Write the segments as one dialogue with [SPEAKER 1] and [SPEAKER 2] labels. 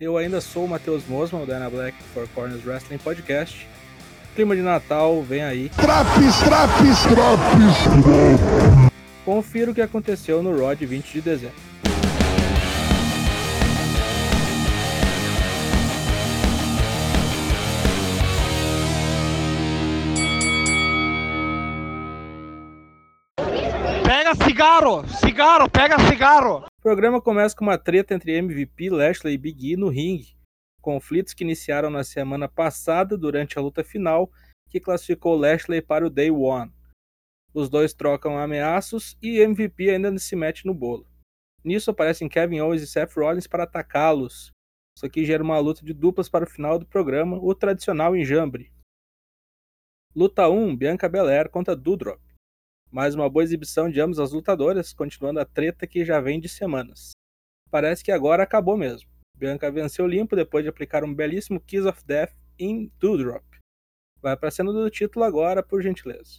[SPEAKER 1] Eu ainda sou o Matheus Mosman, o Dana Black Four Corners Wrestling Podcast. Clima de Natal, vem aí.
[SPEAKER 2] Traps, traps, traps.
[SPEAKER 1] Confira o que aconteceu no Raw de 20 de dezembro.
[SPEAKER 3] Pega cigarro! Cigarro! Pega cigarro!
[SPEAKER 1] O programa começa com uma treta entre MVP, Lashley e Big E no ringue. Conflitos que iniciaram na semana passada durante a luta final, que classificou Lashley para o Day One. Os dois trocam ameaços e MVP ainda se mete no bolo. Nisso aparecem Kevin Owens e Seth Rollins para atacá-los. Isso aqui gera uma luta de duplas para o final do programa, o tradicional enjambre. Luta 1, Bianca Belair contra Dudrop. Mais uma boa exibição de ambas as lutadoras, continuando a treta que já vem de semanas. Parece que agora acabou mesmo. Bianca venceu limpo depois de aplicar um belíssimo Kiss of Death em Doudrop. Vai para a cena do título agora, por gentileza.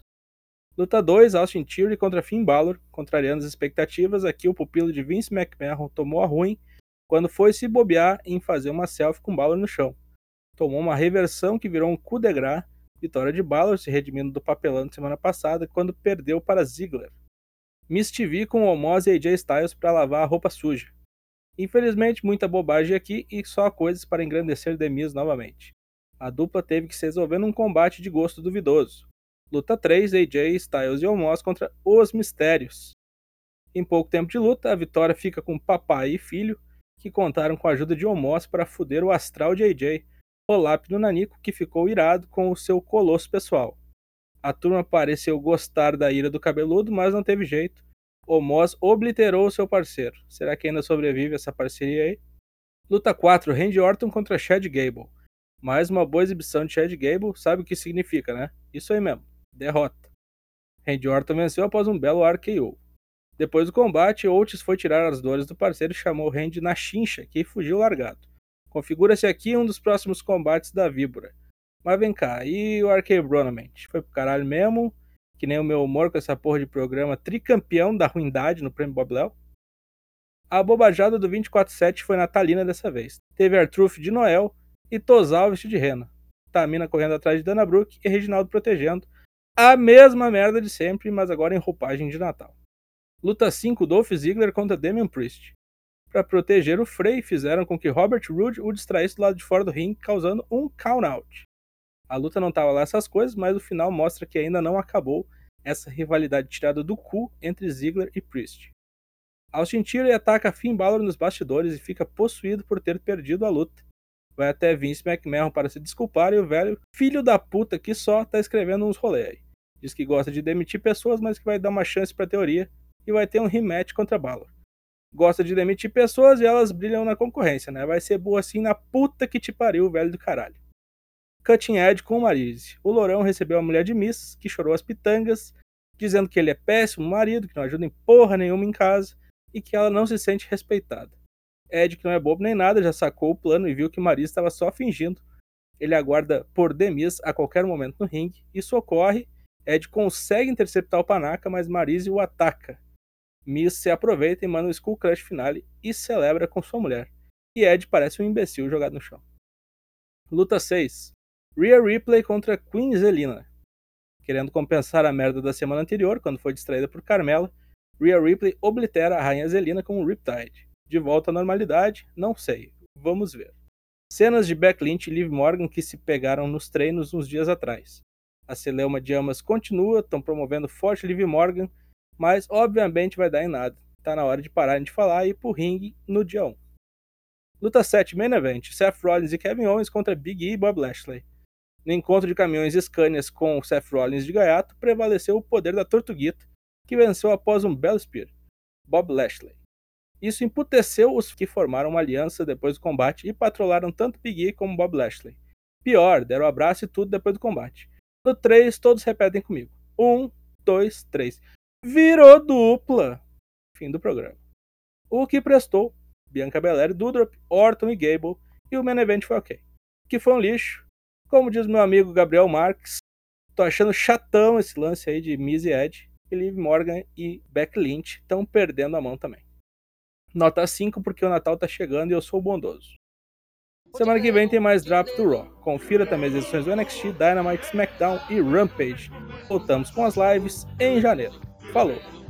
[SPEAKER 1] Luta 2, Austin Theory contra Finn Balor. Contrariando as expectativas, aqui o pupilo de Vince McMahon tomou a ruim quando foi se bobear em fazer uma selfie com Balor no chão. Tomou uma reversão que virou um coup de grace Vitória de Balor se redimindo do papelão de semana passada quando perdeu para Ziggler. Miss TV com Omos e AJ Styles para lavar a roupa suja. Infelizmente, muita bobagem aqui e só coisas para engrandecer The Miz novamente. A dupla teve que se resolver num combate de gosto duvidoso. Luta 3, AJ, Styles e Omos contra Os Mistérios. Em pouco tempo de luta, a vitória fica com papai e filho, que contaram com a ajuda de Omos para fuder o astral de AJ, o lápido Nanico, que ficou irado com o seu colosso pessoal. A turma pareceu gostar da ira do cabeludo, mas não teve jeito. O Moz obliterou seu parceiro. Será que ainda sobrevive essa parceria aí? Luta 4, Randy Orton contra Chad Gable. Mais uma boa exibição de Chad Gable, sabe o que significa, né? Isso aí mesmo, derrota. Randy Orton venceu após um belo RKO. Depois do combate, Oates foi tirar as dores do parceiro e chamou Randy na chincha, que fugiu largado. Configura-se aqui um dos próximos combates da Víbora. Mas vem cá, e o Arquebronament? Foi pro caralho mesmo? Que nem o meu humor com essa porra de programa tricampeão da ruindade no Prêmio Bob Léo? A bobajada do 24-7 foi natalina dessa vez. Teve Artruth de Noel e Tosal vestido de rena. Tamina correndo atrás de Dana Brooke e Reginaldo protegendo. A mesma merda de sempre, mas agora em roupagem de Natal. Luta 5, Dolph Ziggler contra Damian Priest para proteger o Frey, fizeram com que Robert Roode o distraísse do lado de fora do ringue, causando um count-out. A luta não estava lá essas coisas, mas o final mostra que ainda não acabou essa rivalidade tirada do cu entre Ziggler e Priest. Austin Theory ataca Finn Balor nos bastidores e fica possuído por ter perdido a luta. Vai até Vince McMahon para se desculpar e o velho filho da puta que só tá escrevendo uns rolê aí. Diz que gosta de demitir pessoas, mas que vai dar uma chance pra teoria e vai ter um rematch contra Balor gosta de demitir pessoas e elas brilham na concorrência, né? Vai ser boa assim na puta que te pariu, velho do caralho. Cutting Edge com o Marise. O Lourão recebeu a mulher de Miss, que chorou as pitangas, dizendo que ele é péssimo marido, que não ajuda em porra nenhuma em casa e que ela não se sente respeitada. Ed, que não é bobo nem nada, já sacou o plano e viu que Marise estava só fingindo. Ele aguarda por Demis a qualquer momento no ringue. Isso ocorre. Ed consegue interceptar o Panaca, mas Marise o ataca. Miss se aproveita e manda um Skull Crush finale e celebra com sua mulher. E Ed parece um imbecil jogado no chão. Luta 6. Rhea Ripley contra Queen Zelina. Querendo compensar a merda da semana anterior, quando foi distraída por Carmela, Rhea Ripley oblitera a Rainha Zelina com um Riptide. De volta à normalidade? Não sei. Vamos ver. Cenas de Beck Lynch e Liv Morgan que se pegaram nos treinos uns dias atrás. A celeuma de Amas continua, estão promovendo forte Liv Morgan mas obviamente vai dar em nada. Tá na hora de parar de falar e ir pro ringue no dia 1. Luta 7, Main Event, Seth Rollins e Kevin Owens contra Big E e Bob Lashley. No encontro de caminhões Scanias com Seth Rollins de gaiato, prevaleceu o poder da Tortuguita, que venceu após um belo spear, Bob Lashley. Isso emputeceu os que formaram uma aliança depois do combate e patrolaram tanto Big E como Bob Lashley. Pior, deram um abraço e tudo depois do combate. No 3, todos repetem comigo. 1, 2, 3 virou dupla. Fim do programa. O que prestou, Bianca Belair, Dudrop, Orton e Gable, e o main event foi ok. Que foi um lixo. Como diz meu amigo Gabriel Marques, tô achando chatão esse lance aí de Miz e Ed. E Liv Morgan e Beck Lynch estão perdendo a mão também. Nota 5 porque o Natal tá chegando e eu sou bondoso. Semana que vem tem mais Draft do Raw. Confira também as edições do NXT, Dynamite, SmackDown e Rampage. Voltamos com as lives em janeiro. Falou!